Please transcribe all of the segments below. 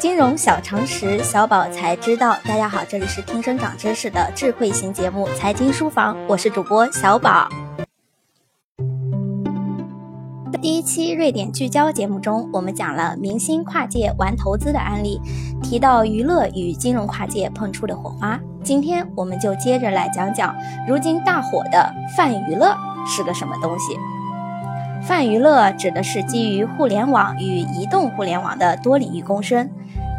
金融小常识，小宝才知道。大家好，这里是听声长知识的智慧型节目《财经书房》，我是主播小宝。第一期瑞典聚焦节目中，我们讲了明星跨界玩投资的案例，提到娱乐与金融跨界碰出的火花。今天我们就接着来讲讲如今大火的泛娱乐是个什么东西。泛娱乐指的是基于互联网与移动互联网的多领域共生，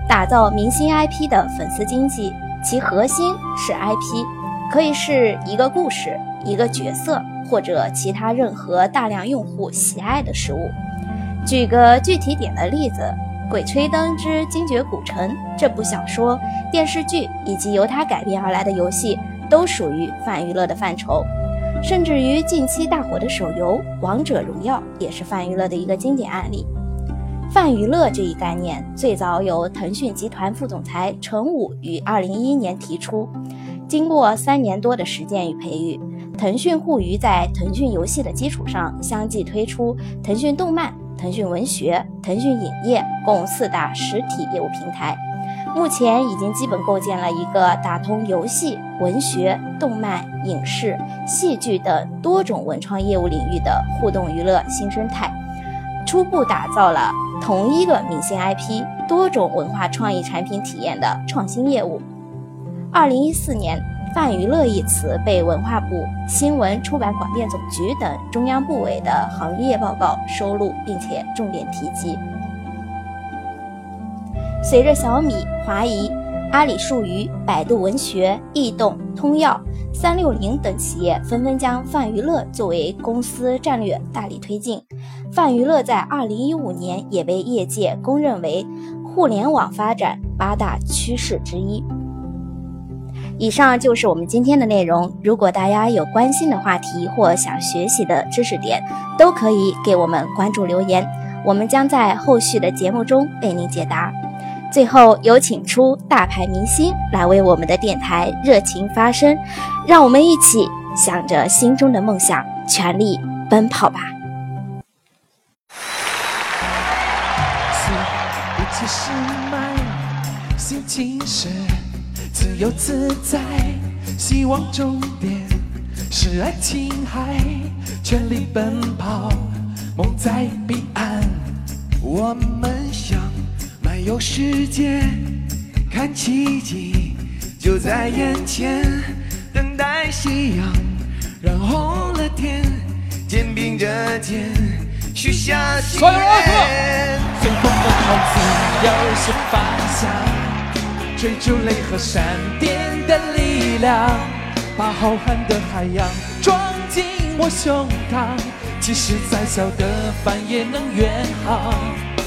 打造明星 IP 的粉丝经济，其核心是 IP，可以是一个故事、一个角色。或者其他任何大量用户喜爱的事物。举个具体点的例子，《鬼吹灯之精绝古城》这部小说、电视剧以及由它改编而来的游戏，都属于泛娱乐的范畴。甚至于近期大火的手游《王者荣耀》也是泛娱乐的一个经典案例。泛娱乐这一概念，最早由腾讯集团副总裁陈武于2011年提出，经过三年多的实践与培育。腾讯互娱在腾讯游戏的基础上，相继推出腾讯动漫、腾讯文学、腾讯影业共四大实体业务平台。目前已经基本构建了一个打通游戏、文学、动漫、影视、戏剧等多种文创业务领域的互动娱乐新生态，初步打造了同一个明星 IP 多种文化创意产品体验的创新业务。二零一四年。泛娱乐一词被文化部、新闻出版广电总局等中央部委的行业报告收录，并且重点提及。随着小米、华谊、阿里数娱、百度文学、易动、通药、三六零等企业纷纷将泛娱乐作为公司战略大力推进，泛娱乐在二零一五年也被业界公认为互联网发展八大趋势之一。以上就是我们今天的内容。如果大家有关心的话题或想学习的知识点，都可以给我们关注留言，我们将在后续的节目中为您解答。最后有请出大牌明星来为我们的电台热情发声，让我们一起向着心中的梦想全力奔跑吧！自由自在，希望终点是爱琴海，全力奔跑，梦在彼界，看奇迹就在眼前，等待夕阳染红了天，肩并着肩许下心愿。随风奔跑，自由是方向。追逐雷和闪电的力量，把浩瀚的海洋装进我胸膛。即使再小的帆也能远航，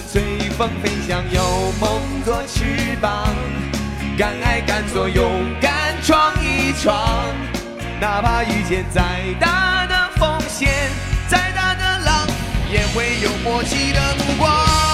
随风飞翔，有梦做翅膀，敢爱敢做，勇敢闯一闯。哪怕遇见再大的风险，再大的浪，也会有默契的目光。